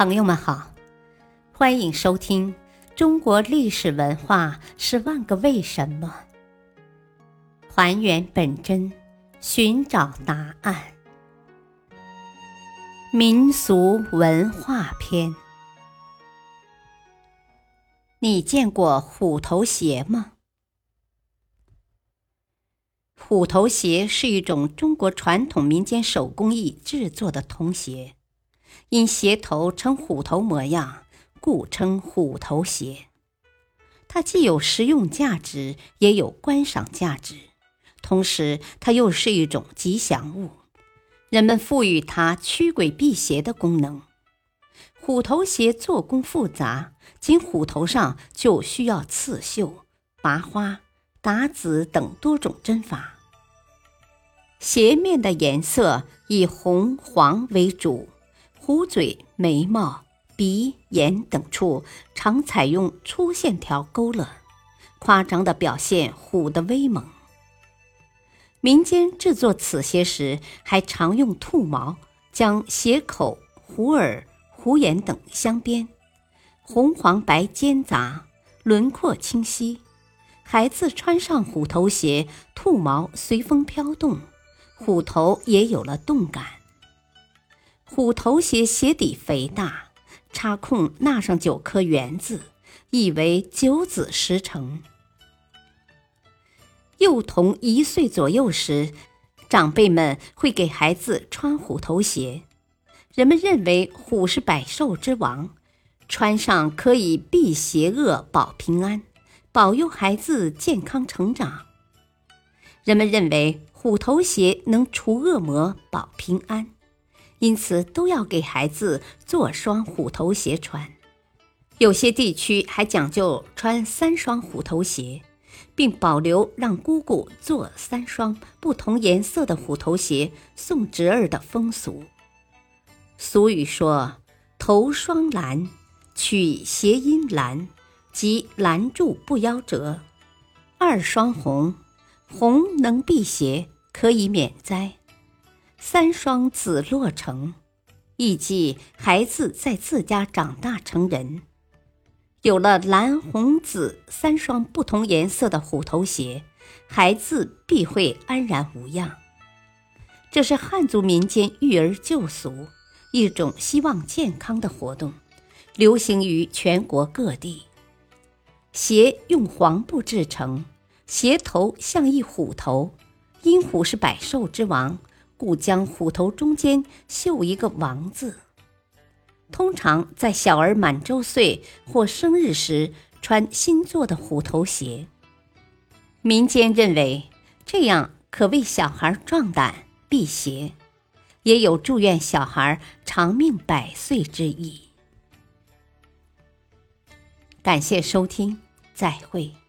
朋友们好，欢迎收听《中国历史文化十万个为什么》，还原本真，寻找答案。民俗文化篇，你见过虎头鞋吗？虎头鞋是一种中国传统民间手工艺制作的童鞋。因鞋头呈虎头模样，故称虎头鞋。它既有实用价值，也有观赏价值，同时它又是一种吉祥物，人们赋予它驱鬼辟邪的功能。虎头鞋做工复杂，仅虎头上就需要刺绣、拔花、打籽等多种针法。鞋面的颜色以红、黄为主。虎嘴、眉毛、鼻、眼等处常采用粗线条勾勒，夸张地表现虎的威猛。民间制作此鞋时，还常用兔毛将鞋口、虎耳、虎眼等镶边，红、黄、白兼杂，轮廓清晰。孩子穿上虎头鞋，兔毛随风飘动，虎头也有了动感。虎头鞋鞋底肥大，插空纳上九颗圆子，意为九子十成。幼童一岁左右时，长辈们会给孩子穿虎头鞋。人们认为虎是百兽之王，穿上可以避邪恶、保平安，保佑孩子健康成长。人们认为虎头鞋能除恶魔、保平安。因此，都要给孩子做双虎头鞋穿。有些地区还讲究穿三双虎头鞋，并保留让姑姑做三双不同颜色的虎头鞋送侄儿的风俗。俗语说：“头双蓝，取谐音蓝，即拦住不夭折；二双红，红能辟邪，可以免灾。”三双子落成，意即孩子在自家长大成人。有了蓝、红、紫三双不同颜色的虎头鞋，孩子必会安然无恙。这是汉族民间育儿救俗，一种希望健康的活动，流行于全国各地。鞋用黄布制成，鞋头像一虎头，因虎是百兽之王。故将虎头中间绣一个“王”字，通常在小儿满周岁或生日时穿新做的虎头鞋。民间认为这样可为小孩壮胆、辟邪，也有祝愿小孩长命百岁之意。感谢收听，再会。